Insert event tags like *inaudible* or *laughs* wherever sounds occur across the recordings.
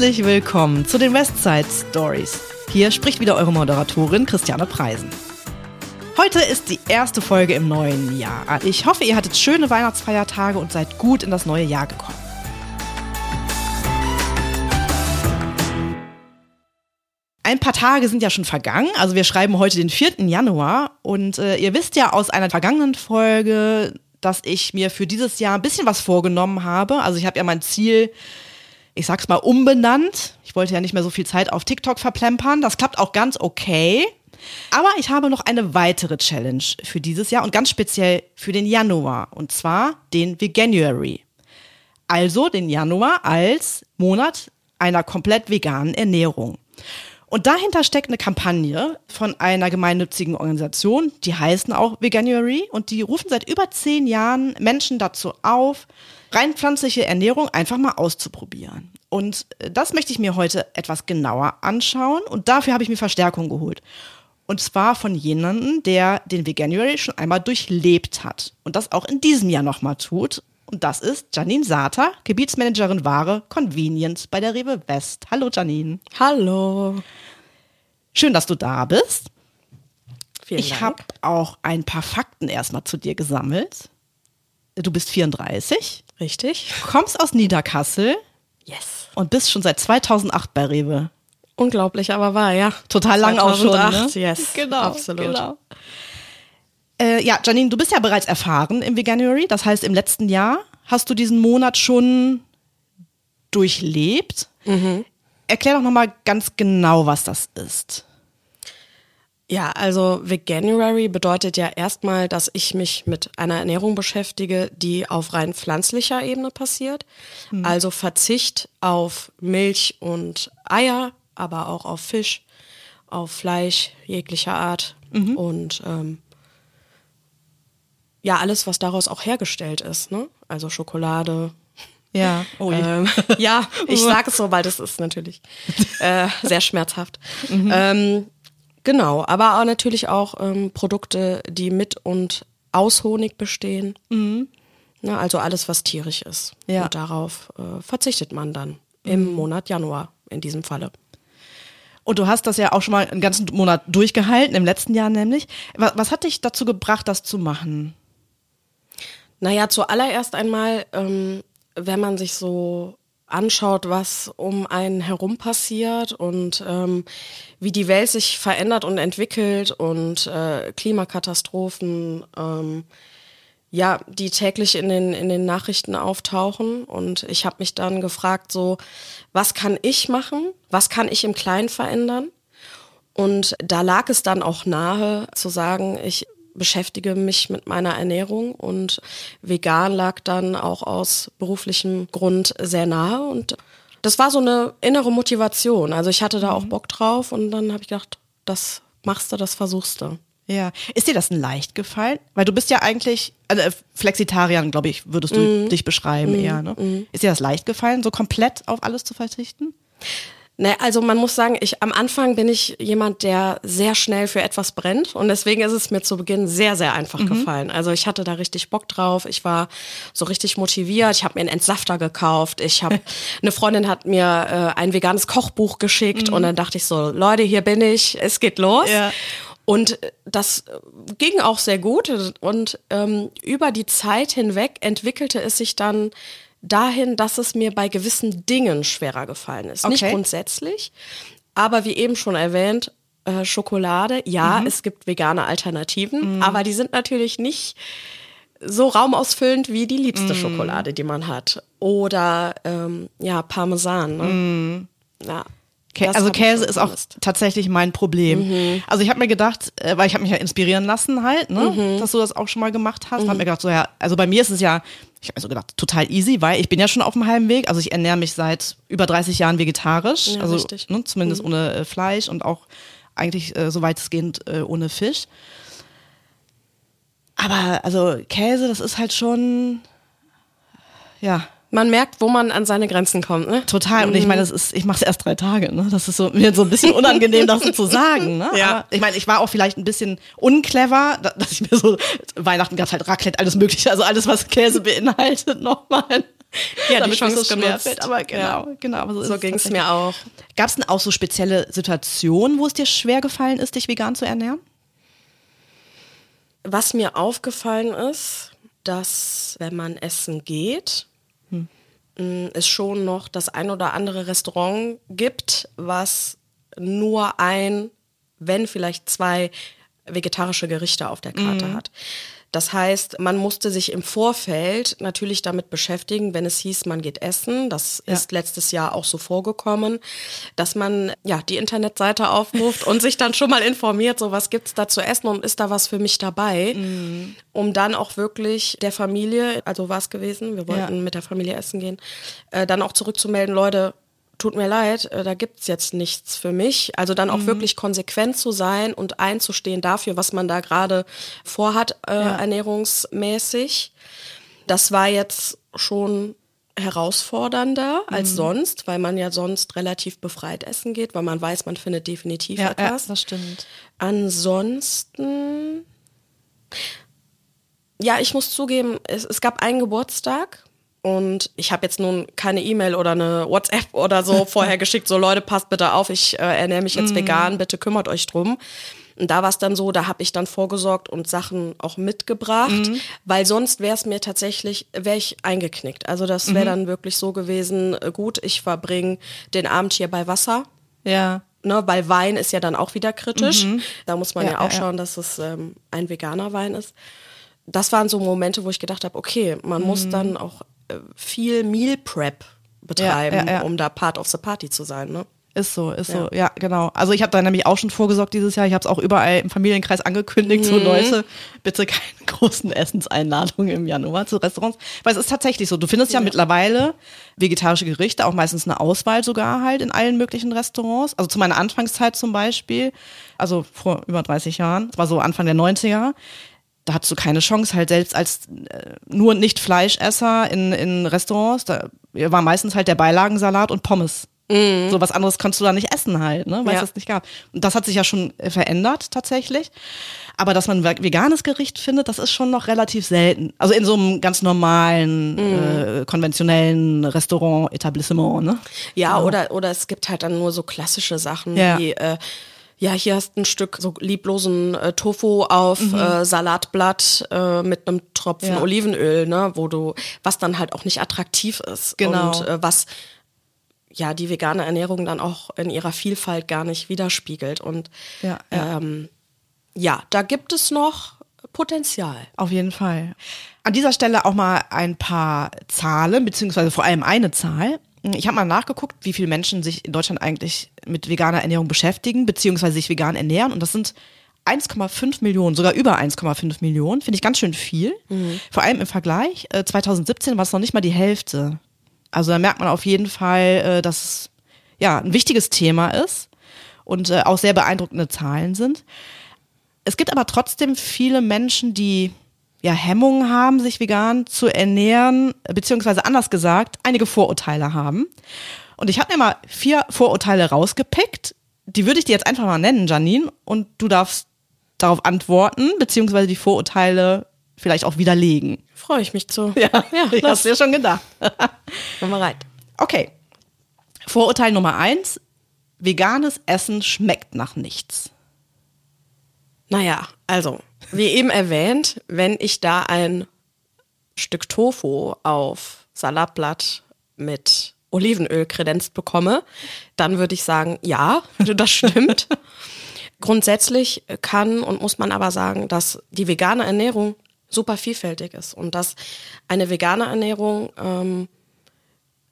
Herzlich willkommen zu den Westside Stories. Hier spricht wieder eure Moderatorin Christiane Preisen. Heute ist die erste Folge im neuen Jahr. Ich hoffe, ihr hattet schöne Weihnachtsfeiertage und seid gut in das neue Jahr gekommen. Ein paar Tage sind ja schon vergangen. Also wir schreiben heute den 4. Januar und äh, ihr wisst ja aus einer vergangenen Folge, dass ich mir für dieses Jahr ein bisschen was vorgenommen habe. Also ich habe ja mein Ziel, ich sag's mal, umbenannt. Ich wollte ja nicht mehr so viel Zeit auf TikTok verplempern. Das klappt auch ganz okay. Aber ich habe noch eine weitere Challenge für dieses Jahr und ganz speziell für den Januar. Und zwar den Veganuary. Also den Januar als Monat einer komplett veganen Ernährung. Und dahinter steckt eine Kampagne von einer gemeinnützigen Organisation, die heißen auch Veganuary und die rufen seit über zehn Jahren Menschen dazu auf, rein pflanzliche Ernährung einfach mal auszuprobieren. Und äh, das möchte ich mir heute etwas genauer anschauen und dafür habe ich mir Verstärkung geholt. Und zwar von jemandem, der den Veganuary schon einmal durchlebt hat und das auch in diesem Jahr nochmal tut. Und das ist Janine Sata, Gebietsmanagerin Ware Convenience bei der Rewe West. Hallo Janine. Hallo. Schön, dass du da bist. Vielen ich habe auch ein paar Fakten erstmal zu dir gesammelt. Du bist 34, Richtig. kommst aus Niederkassel Yes. und bist schon seit 2008 bei Rewe. Unglaublich, aber wahr, ja. Total lang auch schon. 2008, Ne? yes. Genau, Absolut. Genau. Äh, ja, Janine, du bist ja bereits erfahren im Veganuary. Das heißt, im letzten Jahr hast du diesen Monat schon durchlebt. Mhm. Erklär doch nochmal ganz genau, was das ist. Ja, also Veganuary bedeutet ja erstmal, dass ich mich mit einer Ernährung beschäftige, die auf rein pflanzlicher Ebene passiert. Also Verzicht auf Milch und Eier, aber auch auf Fisch, auf Fleisch jeglicher Art und ähm, ja, alles, was daraus auch hergestellt ist, ne? Also Schokolade, Ja. *laughs* Oh, ähm, *laughs* ja, ich sage es so, weil das ist natürlich *laughs* äh, sehr schmerzhaft. Ähm, genau, aber auch natürlich auch ähm, Produkte, die mit und aus Honig bestehen. Ne, also alles, was tierisch ist. Ja. Und darauf äh, verzichtet man dann im Monat Januar in diesem Falle. Und du hast das ja auch schon mal einen ganzen Monat durchgehalten, im letzten Jahr nämlich. Was, was hat dich dazu gebracht, das zu machen? Naja, zuallererst einmal, ähm, wenn man sich so anschaut, was um einen herum passiert und ähm, wie die Welt sich verändert und entwickelt und äh, Klimakatastrophen, ähm, ja, die täglich in den, in den Nachrichten auftauchen. Und ich habe mich dann gefragt, so, was kann ich machen? Was kann ich im Kleinen verändern? Und da lag es dann auch nahe zu sagen, ich beschäftige mich mit meiner Ernährung und vegan lag dann auch aus beruflichem Grund sehr nahe und das war so eine innere Motivation. Also ich hatte da auch Bock drauf und dann habe ich gedacht, das machst du, das versuchst du. Ja. Ist dir das leicht gefallen? Weil du bist ja eigentlich, also äh, Flexitarian, glaube ich, würdest du dich beschreiben eher, ne? Ist dir das leicht gefallen, so komplett auf alles zu verzichten? Ne, also man muss sagen, ich am Anfang bin ich jemand, der sehr schnell für etwas brennt. Und deswegen ist es mir zu Beginn sehr, sehr einfach gefallen. Also ich hatte da richtig Bock drauf, ich war so richtig motiviert, ich habe mir einen Entsafter gekauft, ich habe *laughs* eine Freundin hat mir äh, ein veganes Kochbuch geschickt. Und dann dachte ich so, Leute, hier bin ich, es geht los. Ja. Und das ging auch sehr gut. Und ähm, über die Zeit hinweg entwickelte es sich dann dahin, dass es mir bei gewissen Dingen schwerer gefallen ist. Nicht Okay. grundsätzlich, aber wie eben schon erwähnt, äh, Schokolade, ja, es gibt vegane Alternativen, aber die sind natürlich nicht so raumausfüllend wie die liebste Schokolade, die man hat. Oder ähm, ja, Parmesan. Ne? Ja. Kä Das also Käse ist auch tatsächlich mein Problem. Also ich habe mir gedacht, äh, weil ich habe mich ja inspirieren lassen halt, ne, dass du das auch schon mal gemacht hast. Hab mir gedacht, so ja, also bei mir ist es ja, ich habe mir so gedacht, total easy, weil ich bin ja schon auf dem halben Weg. Also ich ernähre mich seit über 30 Jahren vegetarisch, Ja, also ne, zumindest ohne äh, Fleisch und auch eigentlich äh, so weitestgehend äh, ohne Fisch. Aber also Käse, das ist halt schon, ja, Man merkt, wo man an seine Grenzen kommt. Ne? Total. Und ich meine, das ist, ich mache es erst drei Tage, ne? Das ist so, mir so ein bisschen unangenehm, das so zu sagen, ne? Ja. Aber ich meine, ich war auch vielleicht ein bisschen unclever, da- dass ich mir so, Weihnachten gab halt Raclette, alles mögliche, also alles, was Käse beinhaltet, nochmal. Ja, die damit Chance es so genutzt. fällt. Aber genau, Ja. genau. Aber so So ging es mir auch. Gab es denn auch so spezielle Situationen, wo es dir schwer gefallen ist, dich vegan zu ernähren? Was mir aufgefallen ist, dass wenn man essen geht, es schon noch das ein oder andere Restaurant gibt, was nur ein, wenn vielleicht zwei vegetarische Gerichte auf der Karte hat. Das heißt, man musste sich im Vorfeld natürlich damit beschäftigen, wenn es hieß, man geht essen. Das Ja. ist letztes Jahr auch so vorgekommen, dass man ja die Internetseite aufruft und sich dann schon mal informiert, so was gibt's da zu essen und ist da was für mich dabei, um dann auch wirklich der Familie, also war es gewesen, wir wollten Ja. mit der Familie essen gehen, äh, dann auch zurückzumelden, Leute, tut mir leid, äh, da gibt's jetzt nichts für mich. Also dann auch wirklich konsequent zu sein und einzustehen dafür, was man da gerade vorhat, äh, ernährungsmäßig. Das war jetzt schon herausfordernder als sonst, weil man ja sonst relativ befreit essen geht, weil man weiß, man findet definitiv etwas. das stimmt. Ansonsten, ja, ich muss zugeben, es, es gab einen Geburtstag und ich habe jetzt nun keine E-Mail oder eine WhatsApp *laughs* oder so vorher *laughs* geschickt, so Leute, passt bitte auf, ich äh, ernähre mich jetzt vegan, bitte kümmert euch drum. Und da war es dann so, da habe ich dann vorgesorgt und Sachen auch mitgebracht, weil sonst wäre es mir tatsächlich, wäre ich eingeknickt. Also das wäre dann wirklich so gewesen, äh, gut, ich verbringe den Abend hier bei Wasser, Ja. ne, weil Wein ist ja dann auch wieder kritisch. Da muss man Ja, ja, auch ja. schauen, dass es ähm, ein veganer Wein ist. Das waren so Momente, wo ich gedacht habe, okay, man muss dann auch viel Meal Prep betreiben, Ja, ja, um da Part of the Party zu sein. Ne? Ist so, ist so, ja, genau. Also ich habe da nämlich auch schon vorgesorgt dieses Jahr. Ich habe es auch überall im Familienkreis angekündigt, so Leute, bitte keine *laughs* großen Essenseinladungen im Januar zu Restaurants. Weil es ist tatsächlich so, du findest ja, mittlerweile vegetarische Gerichte, auch meistens eine Auswahl sogar halt in allen möglichen Restaurants. Also zu meiner Anfangszeit zum Beispiel, also vor über 30 Jahren, das war so Anfang der 90er, da hattest du keine Chance, halt selbst als äh, nur nicht Fleischesser in, in Restaurants, da war meistens halt der Beilagensalat und Pommes. So was anderes konntest du da nicht essen halt, ne, weil es Ja. das nicht gab. Und das hat sich ja schon äh, verändert tatsächlich. Aber dass man ein ve- veganes Gericht findet, das ist schon noch relativ selten. Also in so einem ganz normalen, äh, konventionellen Restaurant, Etablissement, ne? Ja, oder, oder es gibt halt dann nur so klassische Sachen Ja. wie, äh, ja, hier hast du ein Stück so lieblosen äh, Tofu auf äh, Salatblatt äh, mit einem Tropfen Mhm. Ja. Olivenöl, ne, wo du, was dann halt auch nicht attraktiv ist. Genau. Und äh, was ja die vegane Ernährung dann auch in ihrer Vielfalt gar nicht widerspiegelt. Und Ja, ja. Ähm, ja, da gibt es noch Potenzial. Auf jeden Fall. An dieser Stelle auch mal ein paar Zahlen, beziehungsweise vor allem eine Zahl. Ich habe mal nachgeguckt, wie viele Menschen sich in Deutschland eigentlich mit veganer Ernährung beschäftigen, beziehungsweise sich vegan ernähren. Und das sind 1,5 Millionen, sogar über 1,5 Millionen. Finde ich ganz schön viel. Vor allem im Vergleich. Äh, 2017 war es noch nicht mal die Hälfte. Also da merkt man auf jeden Fall, äh, dass es ja ein wichtiges Thema ist und äh, auch sehr beeindruckende Zahlen sind. Es gibt aber trotzdem viele Menschen, die ja Hemmungen haben, sich vegan zu ernähren, beziehungsweise anders gesagt, einige Vorurteile haben. Und ich habe mir mal vier Vorurteile rausgepickt. Die würde ich dir jetzt einfach mal nennen, Janine, und du darfst darauf antworten, beziehungsweise die Vorurteile vielleicht auch widerlegen. Freue ich mich zu. Ja, *laughs* ich lass- hab's dir schon gedacht. Komm mal rein. Okay. Vorurteil Nummer eins. Veganes Essen schmeckt nach nichts. Naja, also, wie eben erwähnt, wenn ich da ein Stück Tofu auf Salatblatt mit Olivenöl kredenzt bekomme, dann würde ich sagen, ja, *laughs* das stimmt. Grundsätzlich kann und muss man aber sagen, dass die vegane Ernährung super vielfältig ist und dass eine vegane Ernährung ähm,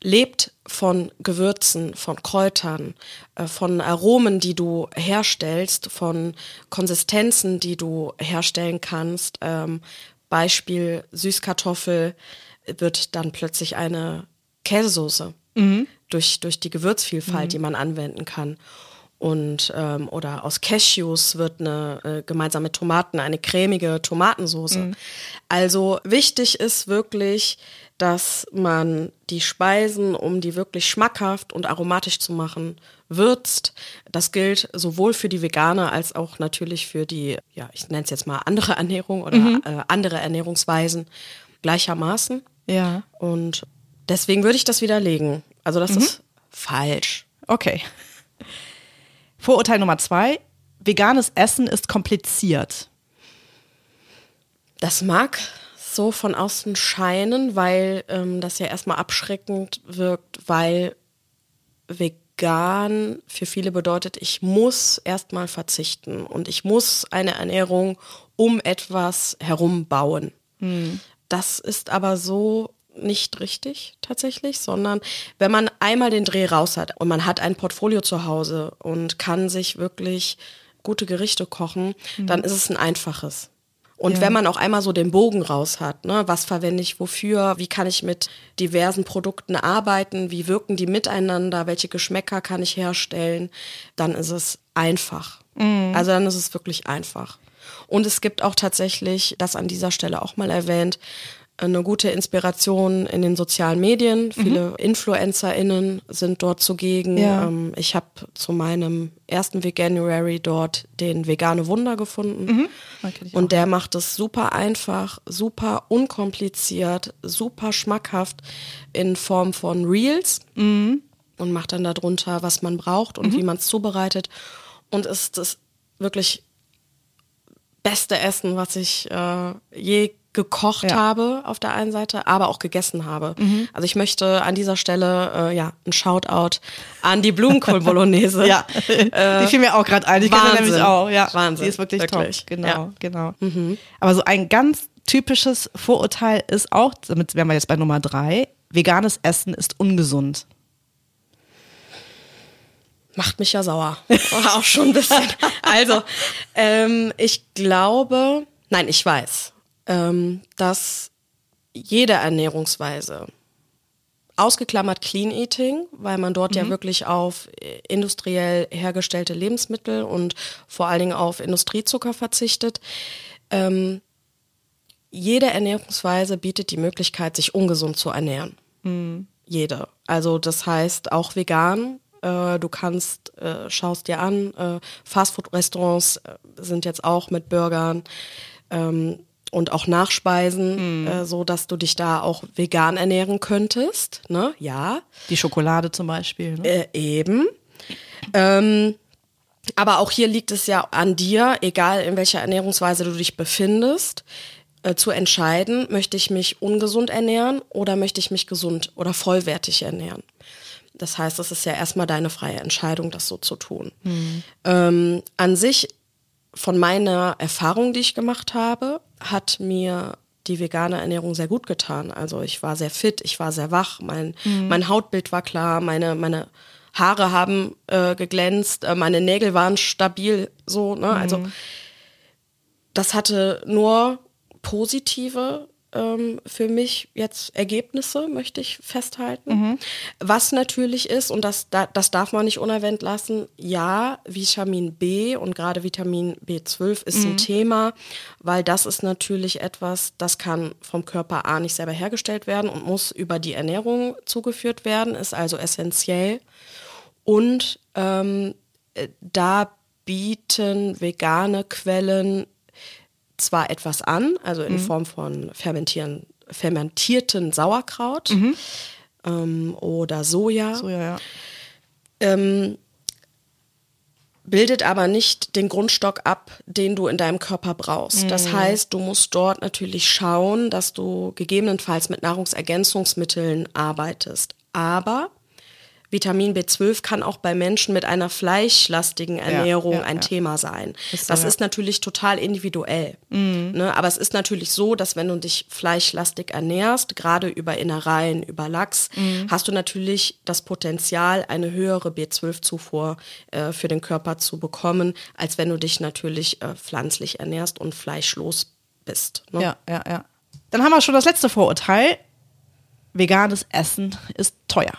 lebt von Gewürzen, von Kräutern, äh, von Aromen, die du herstellst, von Konsistenzen, die du herstellen kannst. Ähm, Beispiel Süßkartoffel wird dann plötzlich eine Käsesoße durch, durch die Gewürzvielfalt, die man anwenden kann. Und ähm, oder aus Cashews wird eine äh, gemeinsam mit Tomaten eine cremige Tomatensoße. Also wichtig ist wirklich, dass man die Speisen, um die wirklich schmackhaft und aromatisch zu machen, würzt. Das gilt sowohl für die Veganer als auch natürlich für die, ja, ich nenne es jetzt mal andere Ernährung oder äh, andere Ernährungsweisen gleichermaßen. Ja. Und Deswegen würde ich das widerlegen. Also das ist falsch. Okay. Vorurteil Nummer zwei. Veganes Essen ist kompliziert. Das mag so von außen scheinen, weil ähm, das ja erstmal abschreckend wirkt, weil vegan für viele bedeutet, ich muss erstmal verzichten und ich muss eine Ernährung um etwas herum bauen. Das ist aber so nicht richtig tatsächlich, sondern wenn man einmal den Dreh raus hat und man hat ein Portfolio zu Hause und kann sich wirklich gute Gerichte kochen, dann ist es ein einfaches. Und Ja. wenn man auch einmal so den Bogen raus hat, ne, was verwende ich wofür, wie kann ich mit diversen Produkten arbeiten, wie wirken die miteinander, welche Geschmäcker kann ich herstellen, dann ist es einfach. Also dann ist es wirklich einfach. Und es gibt auch tatsächlich, das an dieser Stelle auch mal erwähnt, eine gute Inspiration in den sozialen Medien. Viele InfluencerInnen sind dort zugegen. Ja. Ähm, ich habe zu meinem ersten Veganuary dort den Vegane Wunder gefunden. Ich Und der macht es super einfach, super unkompliziert, super schmackhaft in Form von Reels und macht dann darunter, was man braucht und wie man es zubereitet. Und ist das wirklich beste Essen, was ich äh, je gekocht Ja. habe auf der einen Seite, aber auch gegessen habe. Also ich möchte an dieser Stelle äh, ja ein Shoutout an die Blumenkohl-Bolognese. *laughs* Ja, *laughs* die fiel mir auch gerade ein. Die kenne Wahnsinn. nämlich auch. Ja, Wahnsinn. Die ist wirklich, Wirklich. top. Genau, Ja. genau. Aber so ein ganz typisches Vorurteil ist auch, damit wären wir jetzt bei Nummer drei, veganes Essen ist ungesund. Macht mich ja sauer. *laughs* auch schon ein bisschen. Also, ähm, ich glaube, nein, ich weiß, ähm, dass jede Ernährungsweise, ausgeklammert Clean Eating, weil man dort ja wirklich auf äh, industriell hergestellte Lebensmittel und vor allen Dingen auf Industriezucker verzichtet, ähm, jede Ernährungsweise bietet die Möglichkeit, sich ungesund zu ernähren. Jede. Also das heißt auch vegan. Äh, du kannst, äh, schaust dir an, äh, Fastfood-Restaurants sind jetzt auch mit Burgern ähm, und auch Nachspeisen, äh, so dass du dich da auch vegan ernähren könntest. Ne? Ja, Die Schokolade zum Beispiel. Ne? äh, eben. Ähm, aber auch hier liegt es ja an dir, egal in welcher Ernährungsweise du dich befindest, äh, zu entscheiden, möchte ich mich ungesund ernähren oder möchte ich mich gesund oder vollwertig ernähren. Das heißt, es ist ja erstmal deine freie Entscheidung, das so zu tun. Ähm, an sich, von meiner Erfahrung, die ich gemacht habe, hat mir die vegane Ernährung sehr gut getan. Also ich war sehr fit, ich war sehr wach, mein, mein Hautbild war klar, meine, meine Haare haben äh, geglänzt, äh, meine Nägel waren stabil, so, ne? Also das hatte nur positive ähm, für mich jetzt Ergebnisse, möchte ich festhalten. Was natürlich ist, und das, da, das darf man nicht unerwähnt lassen, ja, Vitamin B und gerade Vitamin B12 ist ein Thema, weil das ist natürlich etwas, das kann vom Körper A nicht selber hergestellt werden und muss über die Ernährung zugeführt werden, ist also essentiell. Und ähm, äh, da bieten vegane Quellen zwar etwas an, also in Form von fermentieren, fermentierten Sauerkraut ähm, oder Soja, So, ja, ähm, bildet aber nicht den Grundstock ab, den du in deinem Körper brauchst. Das heißt, du musst dort natürlich schauen, dass du gegebenenfalls mit Nahrungsergänzungsmitteln arbeitest. Aber Vitamin B12 kann auch bei Menschen mit einer fleischlastigen Ernährung ja, ein ja. Thema sein. Ist das ja. ist natürlich total individuell. Ne? Aber es ist natürlich so, dass wenn du dich fleischlastig ernährst, gerade über Innereien, über Lachs, hast du natürlich das Potenzial, eine höhere B12-Zufuhr äh, für den Körper zu bekommen, als wenn du dich natürlich äh, pflanzlich ernährst und fleischlos bist. Ne? Ja, ja, ja. Dann haben wir schon das letzte Vorurteil. Veganes Essen ist teuer.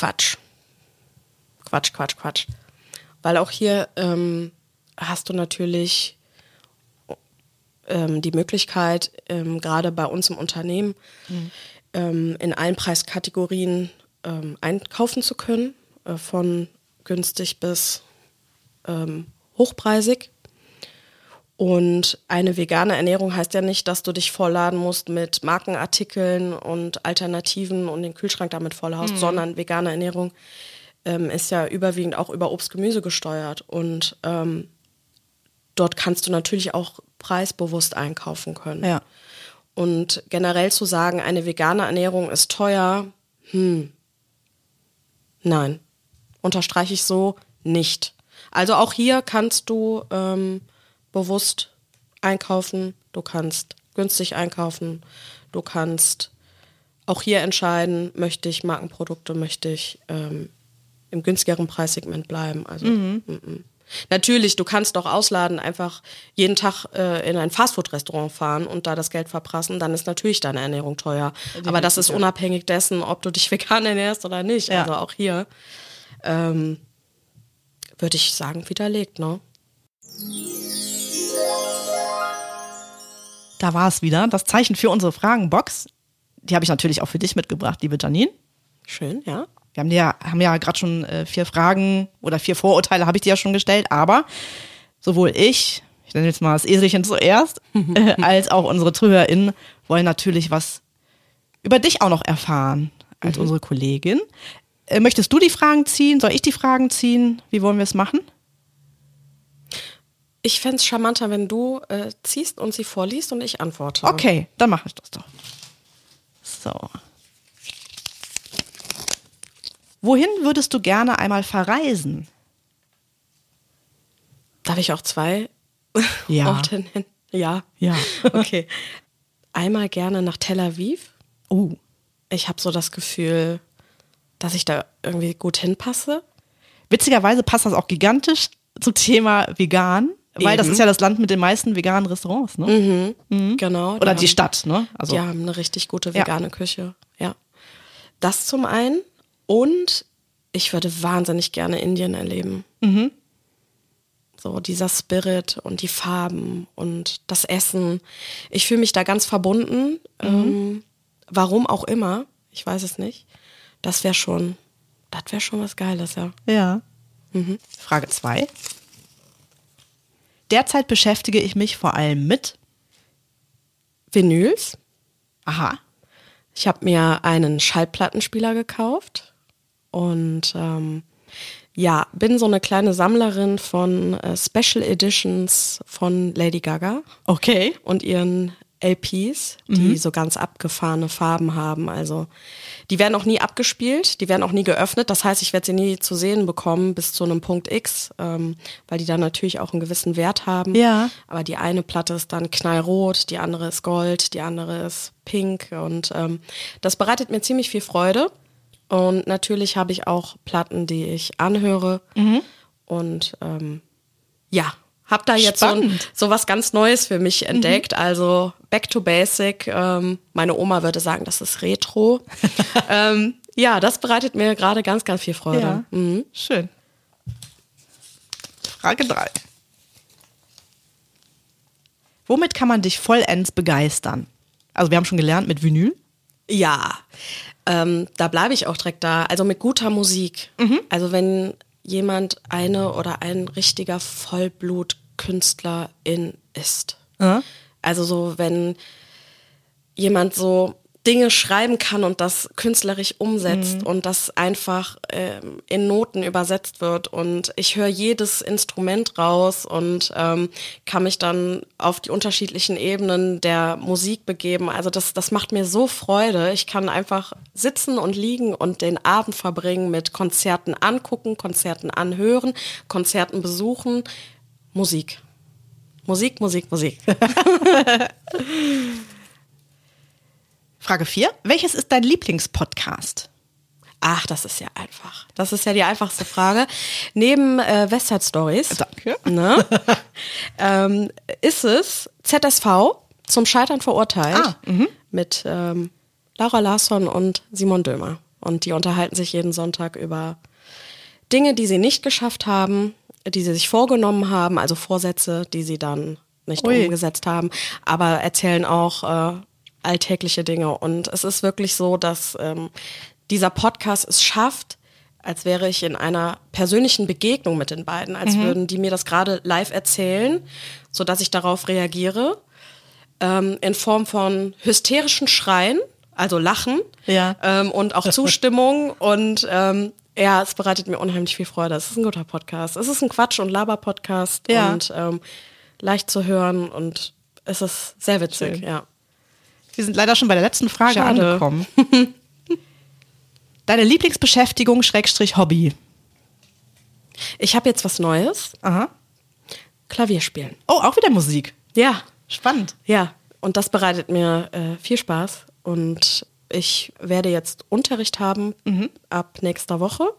Quatsch. Quatsch, Quatsch, Quatsch. Weil auch hier ähm, hast du natürlich ähm, die Möglichkeit, ähm, gerade bei uns im Unternehmen, ähm, in allen Preiskategorien ähm, einkaufen zu können, äh, von günstig bis ähm, hochpreisig. Und eine vegane Ernährung heißt ja nicht, dass du dich vollladen musst mit Markenartikeln und Alternativen und den Kühlschrank damit vollhaust, sondern vegane Ernährung ähm, ist ja überwiegend auch über Obst, Gemüse gesteuert. Und ähm, dort kannst du natürlich auch preisbewusst einkaufen können. Ja. Und generell zu sagen, eine vegane Ernährung ist teuer, hm, nein, unterstreiche ich so nicht. Also auch hier kannst du ähm, bewusst einkaufen, du kannst günstig einkaufen, du kannst auch hier entscheiden, möchte ich Markenprodukte, möchte ich ähm, im günstigeren Preissegment bleiben. Also mm -mm. Natürlich, du kannst doch ausladen, einfach jeden Tag äh, in ein Fastfood-Restaurant fahren und da das Geld verprassen, dann ist natürlich deine Ernährung teuer. Aber das ist unabhängig dessen, ob du dich *laughs* vegan ernährst oder nicht. Ja. Also auch hier ähm, würde ich sagen, widerlegt, ne? Da war es wieder, das Zeichen für unsere Fragenbox. Die habe ich natürlich auch für dich mitgebracht, liebe Janine. Schön, ja. Wir haben, ja- haben ja gerade schon äh, vier Fragen oder vier Vorurteile habe ich dir ja schon gestellt, aber sowohl ich, ich nenne jetzt mal das Eselchen zuerst, *laughs* äh, als auch unsere ZuhörerInnen wollen natürlich was über dich auch noch erfahren als unsere Kollegin. Äh, möchtest du die Fragen ziehen? Soll ich die Fragen ziehen? Wie wollen wir es machen? Ich fänd's charmanter, wenn du äh, ziehst und sie vorliest und ich antworte. Okay, dann mache ich das doch. So. Wohin würdest du gerne einmal verreisen? Darf ich auch zwei *laughs* Ja. Orte nennen? Ja. Ja. *laughs* Okay. Einmal gerne nach Tel Aviv. Oh. Ich habe so das Gefühl, dass ich da irgendwie gut hinpasse. Witzigerweise passt das auch gigantisch zum Thema vegan, weil das Eben. ist ja das Land mit den meisten veganen Restaurants, ne? Genau. Oder die haben- Stadt, ne? Also Die haben eine richtig gute Ja. vegane Küche. Ja. Das zum einen. Und ich würde wahnsinnig gerne Indien erleben. Mhm. So dieser Spirit und die Farben und das Essen. Ich fühle mich da ganz verbunden. Mhm. Ähm, warum auch immer. Ich weiß es nicht. Das wäre schon, das wäre schon was Geiles, ja. ja. Frage zwei. Derzeit beschäftige ich mich vor allem mit. Vinyls. Aha. Ich habe mir einen Schallplattenspieler gekauft und ähm, ja, bin so eine kleine Sammlerin von äh, Special Editions von Lady Gaga Okay. und ihren LPs, die so ganz abgefahrene Farben haben. Also die werden auch nie abgespielt, die werden auch nie geöffnet. Das heißt, ich werde sie nie zu sehen bekommen bis zu einem Punkt X, ähm, weil die dann natürlich auch einen gewissen Wert haben. Ja. Aber die eine Platte ist dann knallrot, die andere ist gold, die andere ist pink und ähm, das bereitet mir ziemlich viel Freude. Und natürlich habe ich auch Platten, die ich anhöre und ähm, ja, habe da jetzt so, Spannend. so was ganz Neues für mich entdeckt. Also back to basic. Ähm, meine Oma würde sagen, das ist Retro. *laughs* ähm, ja, das bereitet mir gerade ganz, ganz viel Freude. Ja. Mhm. Schön. Frage drei. Womit kann man dich vollends begeistern? Also wir haben schon gelernt mit Vinyl. Ja, ähm, da bleibe ich auch direkt da. Also mit guter Musik. Also wenn jemand eine oder ein richtiger Vollblutkünstlerin ist. Ja. Also so, wenn jemand so Dinge schreiben kann und das künstlerisch umsetzt und das einfach ähm, in Noten übersetzt wird und ich höre jedes Instrument raus und ähm, kann mich dann auf die unterschiedlichen Ebenen der Musik begeben. Also das, das macht mir so Freude. Ich kann einfach sitzen und liegen und den Abend verbringen mit Konzerten angucken, Konzerten anhören, Konzerten besuchen, Musik. Musik, Musik, Musik. *laughs* Frage vier. Welches ist dein Lieblingspodcast? Ach, das ist ja einfach. Das ist ja die einfachste Frage. Neben äh, Westside Stories Danke. ne, *laughs* ähm, ist es ZSV zum Scheitern verurteilt Ah, mhm. mit ähm, Laura Larsson und Simon Dömer. Und die unterhalten sich jeden Sonntag über Dinge, die sie nicht geschafft haben, die sie sich vorgenommen haben, also Vorsätze, die sie dann nicht Ui. umgesetzt haben, aber erzählen auch äh, alltägliche Dinge. Und es ist wirklich so, dass ähm, dieser Podcast es schafft, als wäre ich in einer persönlichen Begegnung mit den beiden, als Mhm. würden die mir das gerade live erzählen, so dass ich darauf reagiere, ähm, in Form von hysterischen Schreien, also Lachen Ja. ähm, und auch Zustimmung und ähm, ja, es bereitet mir unheimlich viel Freude. Es ist ein guter Podcast. Es ist ein Quatsch- und Laber-Podcast Ja. und ähm, leicht zu hören und es ist sehr witzig, Schön. ja. Wir sind leider schon bei der letzten Frage Schade. angekommen. *laughs* Deine Lieblingsbeschäftigung, Schrägstrich Hobby. Ich habe jetzt was Neues. Aha. Klavier spielen. Oh, auch wieder Musik. Ja, Spannend. ja. Und das bereitet mir äh, viel Spaß. Und ich werde jetzt Unterricht haben ab nächster Woche.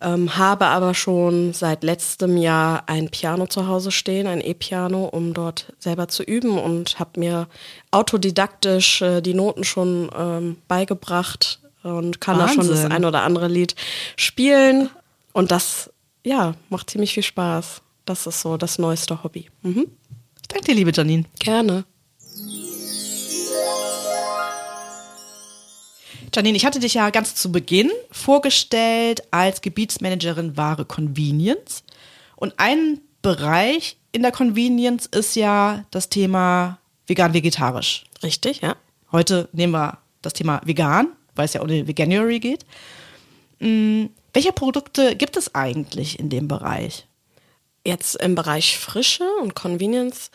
Ähm, habe aber schon seit letztem Jahr ein Piano zu Hause stehen, ein E-Piano, um dort selber zu üben und habe mir autodidaktisch äh, die Noten schon ähm, beigebracht und kann da schon das Wahnsinn. ein oder andere Lied spielen. Und das, ja, macht ziemlich viel Spaß. Das ist so das neueste Hobby. Mhm. Ich danke dir, liebe Janine. Gerne. Janine, ich hatte dich ja ganz zu Beginn vorgestellt als Gebietsmanagerin Ware Convenience. Und ein Bereich in der Convenience ist ja das Thema vegan-vegetarisch. Richtig, ja. Heute nehmen wir das Thema vegan, weil es ja um den Veganuary geht. Hm, welche Produkte gibt es eigentlich in dem Bereich? Jetzt im Bereich Frische und Convenience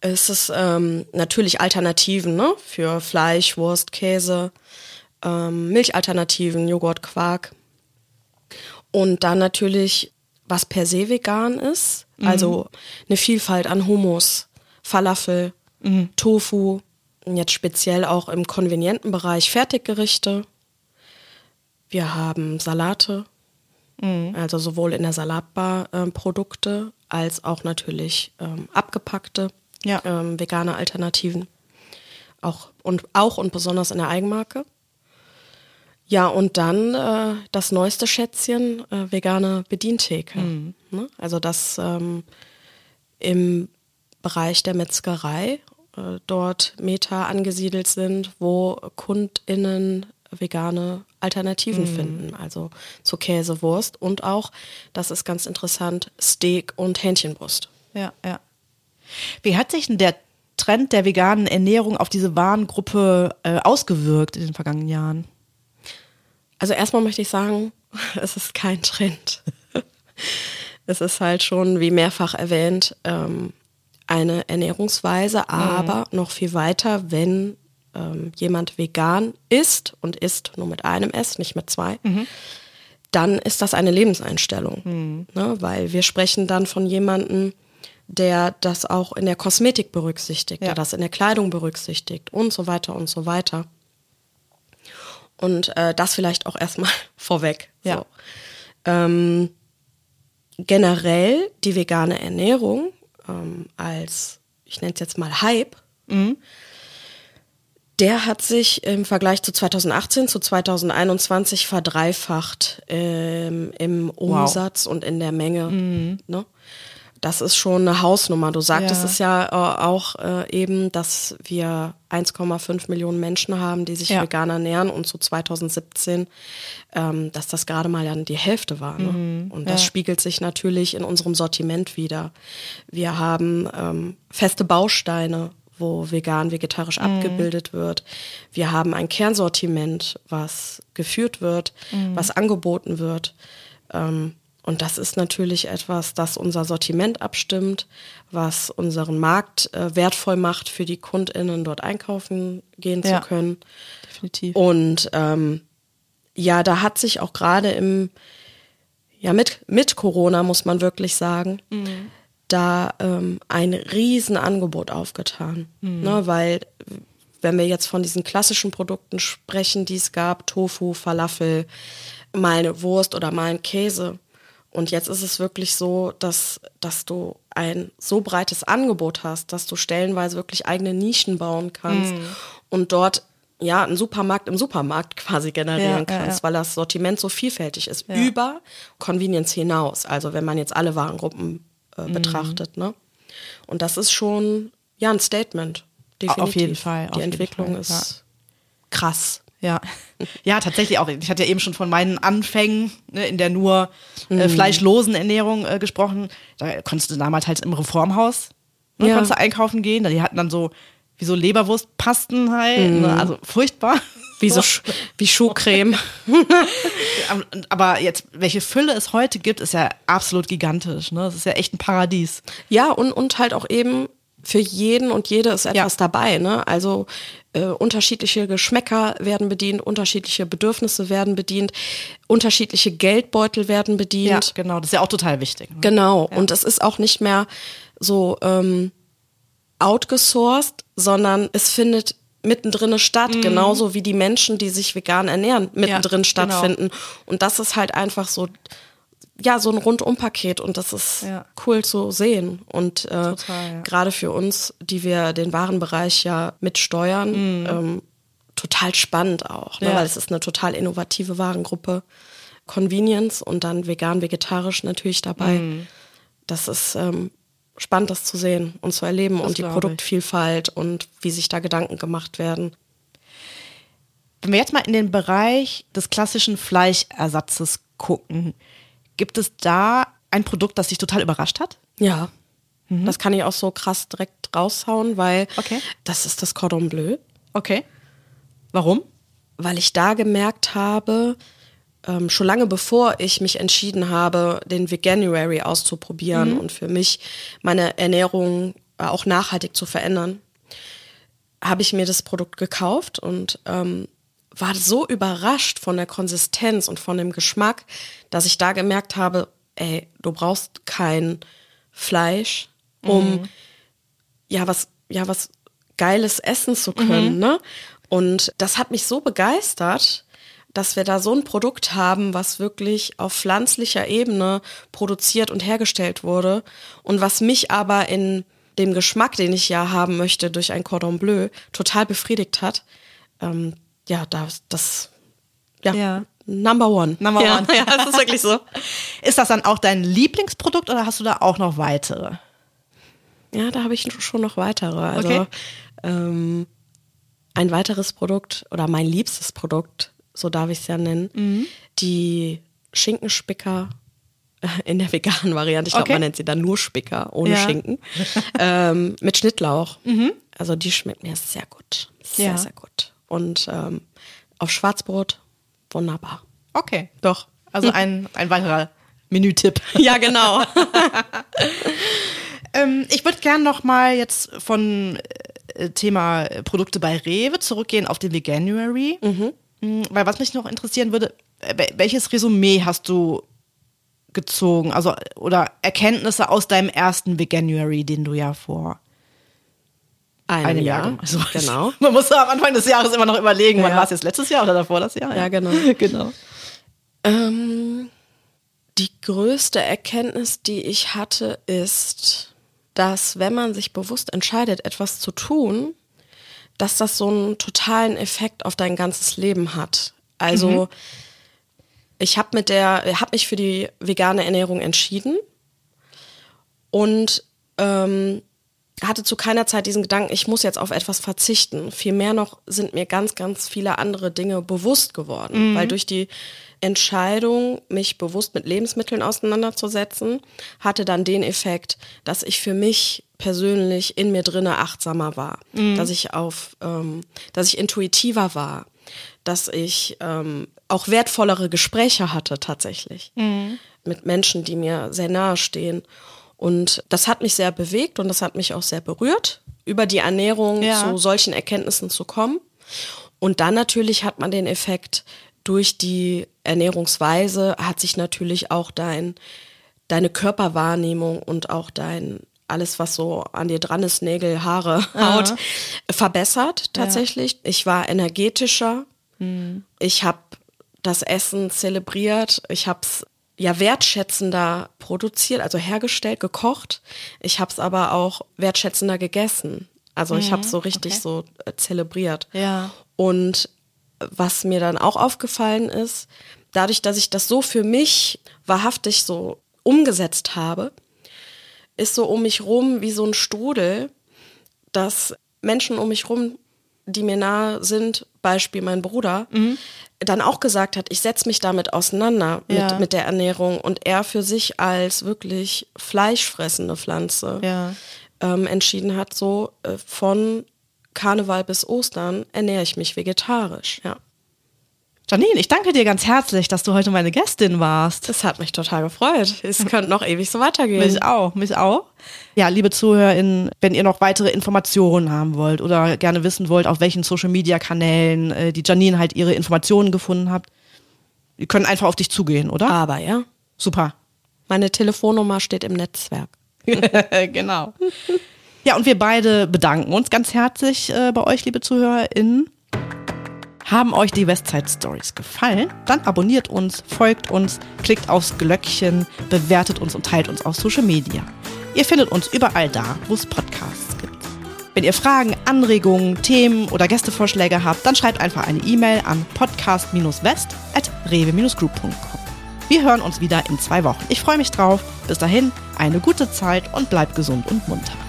ist es ähm, natürlich Alternativen ne? für Fleisch, Wurst, Käse, ähm, Milchalternativen, Joghurt, Quark. Und dann natürlich, was per se vegan ist, also eine Vielfalt an Hummus, Falafel, Tofu, und jetzt speziell auch im konvenienten Bereich Fertiggerichte. Wir haben Salate, also sowohl in der Salatbar ähm, Produkte als auch natürlich ähm, abgepackte Ja. ähm, vegane Alternativen. Auch und, auch und besonders in der Eigenmarke. Ja, und dann äh, das neueste Schätzchen, äh, vegane Bedientheke. Ne? Also das ähm, im Bereich der Metzgerei äh, dort Meta angesiedelt sind, wo KundInnen vegane Alternativen finden, also zu Käse, Wurst und auch, das ist ganz interessant, Steak und Hähnchenbrust. Ja, ja. Wie hat sich denn der Trend der veganen Ernährung auf diese Warengruppe äh, ausgewirkt in den vergangenen Jahren? Also erstmal möchte ich sagen, *laughs* es ist kein Trend. *laughs* es ist halt schon, wie mehrfach erwähnt, ähm, eine Ernährungsweise, aber noch viel weiter, wenn ähm, jemand vegan isst und isst nur mit einem S, nicht mit zwei, dann ist das eine Lebenseinstellung. Ne? Weil wir sprechen dann von jemandem, der das auch in der Kosmetik berücksichtigt, Ja. der das in der Kleidung berücksichtigt und so weiter und so weiter. Und äh, das vielleicht auch erstmal *laughs* vorweg. Ja. So. Ähm, generell die vegane Ernährung ähm, als, ich nenne es jetzt mal Hype, der hat sich im Vergleich zu 2018 zu 2021 verdreifacht ähm, im Umsatz und in der Menge. Ne? Das ist schon eine Hausnummer. Du sagtest Ja. es ja äh, auch äh, eben, dass wir 1,5 Millionen Menschen haben, die sich Ja. vegan ernähren und zu 2017, ähm, dass das gerade mal dann die Hälfte war. Ne? und das ja. spiegelt sich natürlich in unserem Sortiment wieder. Wir haben ähm, feste Bausteine, wo vegan, vegetarisch abgebildet wird. Wir haben ein Kernsortiment, was geführt wird, was angeboten wird. Ähm, und das ist natürlich etwas, das unser Sortiment abstimmt, was unseren Markt äh, wertvoll macht für die KundInnen, dort einkaufen gehen Ja. zu können. Definitiv. Und ähm, ja, da hat sich auch gerade im, ja, mit, mit Corona, muss man wirklich sagen, da ähm, ein Riesenangebot aufgetan. Ne, weil, wenn wir jetzt von diesen klassischen Produkten sprechen, die es gab, Tofu, Falafel, mal eine Wurst oder mal ein Käse. Und jetzt ist es wirklich so, dass, dass du ein so breites Angebot hast, dass du stellenweise wirklich eigene Nischen bauen kannst und dort ja einen Supermarkt im Supermarkt *laughs* quasi generieren Ja, ja, kannst, ja. weil das Sortiment so vielfältig ist, über Convenience hinaus. Also wenn man jetzt alle Warengruppen äh, Mhm. betrachtet, ne? Und das ist schon ja ein Statement. Definitiv. Auf jeden Fall, auf Die Entwicklung Fall, ist ja. krass. Ja. ja, tatsächlich auch. Ich hatte ja eben schon von meinen Anfängen ne, in der nur äh, fleischlosen Ernährung äh, gesprochen. Da konntest du damals halt im Reformhaus, ne, Ja. konntest du einkaufen gehen. Die hatten dann so wie so Leberwurstpasten halt, ne, also furchtbar. Wie, so, *laughs* Sch- wie Schuhcreme. Aber jetzt, welche Fülle es heute gibt, ist ja absolut gigantisch. Ne? Das ist ja echt ein Paradies. Ja, und, und halt auch eben für jeden und jede ist etwas Ja. dabei. Ne? Also äh, unterschiedliche Geschmäcker werden bedient, unterschiedliche Bedürfnisse werden bedient, unterschiedliche Geldbeutel werden bedient. genau. Das ist ja auch total wichtig. Ne? Genau. Und es ist auch nicht mehr so ähm, outgesourced, sondern es findet mittendrin statt, genauso wie die Menschen, die sich vegan ernähren, mittendrin Mhm. genau. stattfinden. Und das ist halt einfach so, ja, so ein Rundumpaket und das ist Ja. cool zu sehen. Und äh, ja. gerade für uns, die wir den Warenbereich ja mitsteuern, ähm, total spannend auch, ne? Mhm. Ja. weil es ist eine total innovative Warengruppe. Convenience und dann vegan, vegetarisch natürlich dabei. Mhm. Das ist ähm, spannend, das zu sehen und zu erleben und die glaub ich. Produktvielfalt und wie sich da Gedanken gemacht werden. Wenn wir jetzt mal in den Bereich des klassischen Fleischersatzes gucken, gibt es da ein Produkt, das dich total überrascht hat? Ja, das kann ich auch so krass direkt raushauen, weil Mhm. Okay. das ist das Cordon Bleu. Okay. Warum? weil ich da gemerkt habe, ähm, schon lange bevor ich mich entschieden habe, den Veganuary auszuprobieren Mhm. und für mich meine Ernährung äh, auch nachhaltig zu verändern, habe ich mir das Produkt gekauft und ähm, war so überrascht von der Konsistenz und von dem Geschmack, dass ich da gemerkt habe, ey, du brauchst kein Fleisch, um ja was ja was geiles essen zu können, ne? Und das hat mich so begeistert, dass wir da so ein Produkt haben, was wirklich auf pflanzlicher Ebene produziert und hergestellt wurde und was mich aber in dem Geschmack, den ich ja haben möchte durch ein Cordon Bleu, total befriedigt hat. Ähm, ja, das, das, ja, Ja. Number one. Number ja, one. Ja, das ist wirklich so. *laughs* Ist das dann auch dein Lieblingsprodukt oder hast du da auch noch weitere? Ja, da habe ich schon noch weitere. Also Okay. ähm, ein weiteres Produkt oder mein liebstes Produkt, so darf ich es ja nennen, Mhm. die Schinkenspicker *laughs* in der veganen Variante. Ich glaube, Okay. man nennt sie dann nur Spicker ohne Ja. Mhm. Schinken. *laughs* ähm, mit Schnittlauch. Also die schmeckt mir sehr gut. Sehr, Ja. sehr gut. Und ähm, auf Schwarzbrot wunderbar. Okay. Doch. Also ein, ein weiterer Menütipp. *laughs* Ja, genau. *laughs* Ähm, ich würde gerne noch mal jetzt von äh, Thema äh, Produkte bei Rewe zurückgehen auf den Veganuary. Mhm. Weil was mich noch interessieren würde, äh, wel- welches Resümee hast du gezogen? Also oder Erkenntnisse aus deinem ersten Veganuary, den du ja vor Einem, einem Jahr. Jahr hast. Genau. *laughs* Man muss am Anfang des Jahres immer noch überlegen, wann Ja. war es jetzt letztes Jahr oder davor das Jahr? Ja, genau. *laughs* genau. Ähm, die größte Erkenntnis, die ich hatte, ist, dass wenn man sich bewusst entscheidet, etwas zu tun, dass das so einen totalen Effekt auf dein ganzes Leben hat. Also ich habe mit der, habe mich für die vegane Ernährung entschieden und ähm, hatte zu keiner Zeit diesen Gedanken, ich muss jetzt auf etwas verzichten. Vielmehr noch sind mir ganz, ganz viele andere Dinge bewusst geworden, weil durch die Entscheidung, mich bewusst mit Lebensmitteln auseinanderzusetzen, hatte dann den Effekt, dass ich für mich persönlich in mir drinne achtsamer war, dass ich auf, ähm, dass ich intuitiver war, dass ich ähm, auch wertvollere Gespräche hatte tatsächlich mit Menschen, die mir sehr nahe stehen. Und das hat mich sehr bewegt und das hat mich auch sehr berührt, über die Ernährung Ja. zu solchen Erkenntnissen zu kommen. Und dann natürlich hat man den Effekt, durch die Ernährungsweise hat sich natürlich auch dein, deine Körperwahrnehmung und auch dein alles, was so an dir dran ist, Nägel, Haare, Haut, verbessert tatsächlich. Ich war energetischer. Ich habe das Essen zelebriert. Ich habe es ja wertschätzender produziert, also hergestellt, gekocht. Ich habe es aber auch wertschätzender gegessen. Also ich habe es so richtig okay. so äh, zelebriert. Ja. Und was mir dann auch aufgefallen ist, dadurch, dass ich das so für mich wahrhaftig so umgesetzt habe, ist so um mich rum wie so ein Strudel, dass Menschen um mich rum die mir nahe sind, Beispiel mein Bruder, dann auch gesagt hat, ich setze mich damit auseinander mit, Ja. mit der Ernährung und er für sich als wirklich fleischfressende Pflanze Ja. ähm, entschieden hat, so äh, von Karneval bis Ostern ernähre ich mich vegetarisch. Ja, Janine, ich danke dir ganz herzlich, dass du heute meine Gästin warst. das hat mich total gefreut. Es könnte noch ewig so weitergehen. Mich auch, mich auch. Ja, liebe ZuhörerInnen, wenn ihr noch weitere Informationen haben wollt oder gerne wissen wollt, auf welchen Social-Media-Kanälen äh, die Janine halt ihre Informationen gefunden habt, ihr könnt einfach auf dich zugehen, oder? Aber ja, Super. meine Telefonnummer steht im Netzwerk. *laughs* genau. Ja, und wir beide bedanken uns ganz herzlich äh, bei euch, liebe ZuhörerInnen. Haben euch die Westside Stories gefallen? Dann abonniert uns, folgt uns, klickt aufs Glöckchen, bewertet uns und teilt uns auf Social Media. Ihr findet uns überall da, wo es Podcasts gibt. Wenn ihr Fragen, Anregungen, Themen oder Gästevorschläge habt, dann schreibt einfach eine E-Mail an podcast-west.rewe-group.com. Wir hören uns wieder in zwei Wochen. Ich freue mich drauf. Bis dahin, eine gute Zeit und bleibt gesund und munter.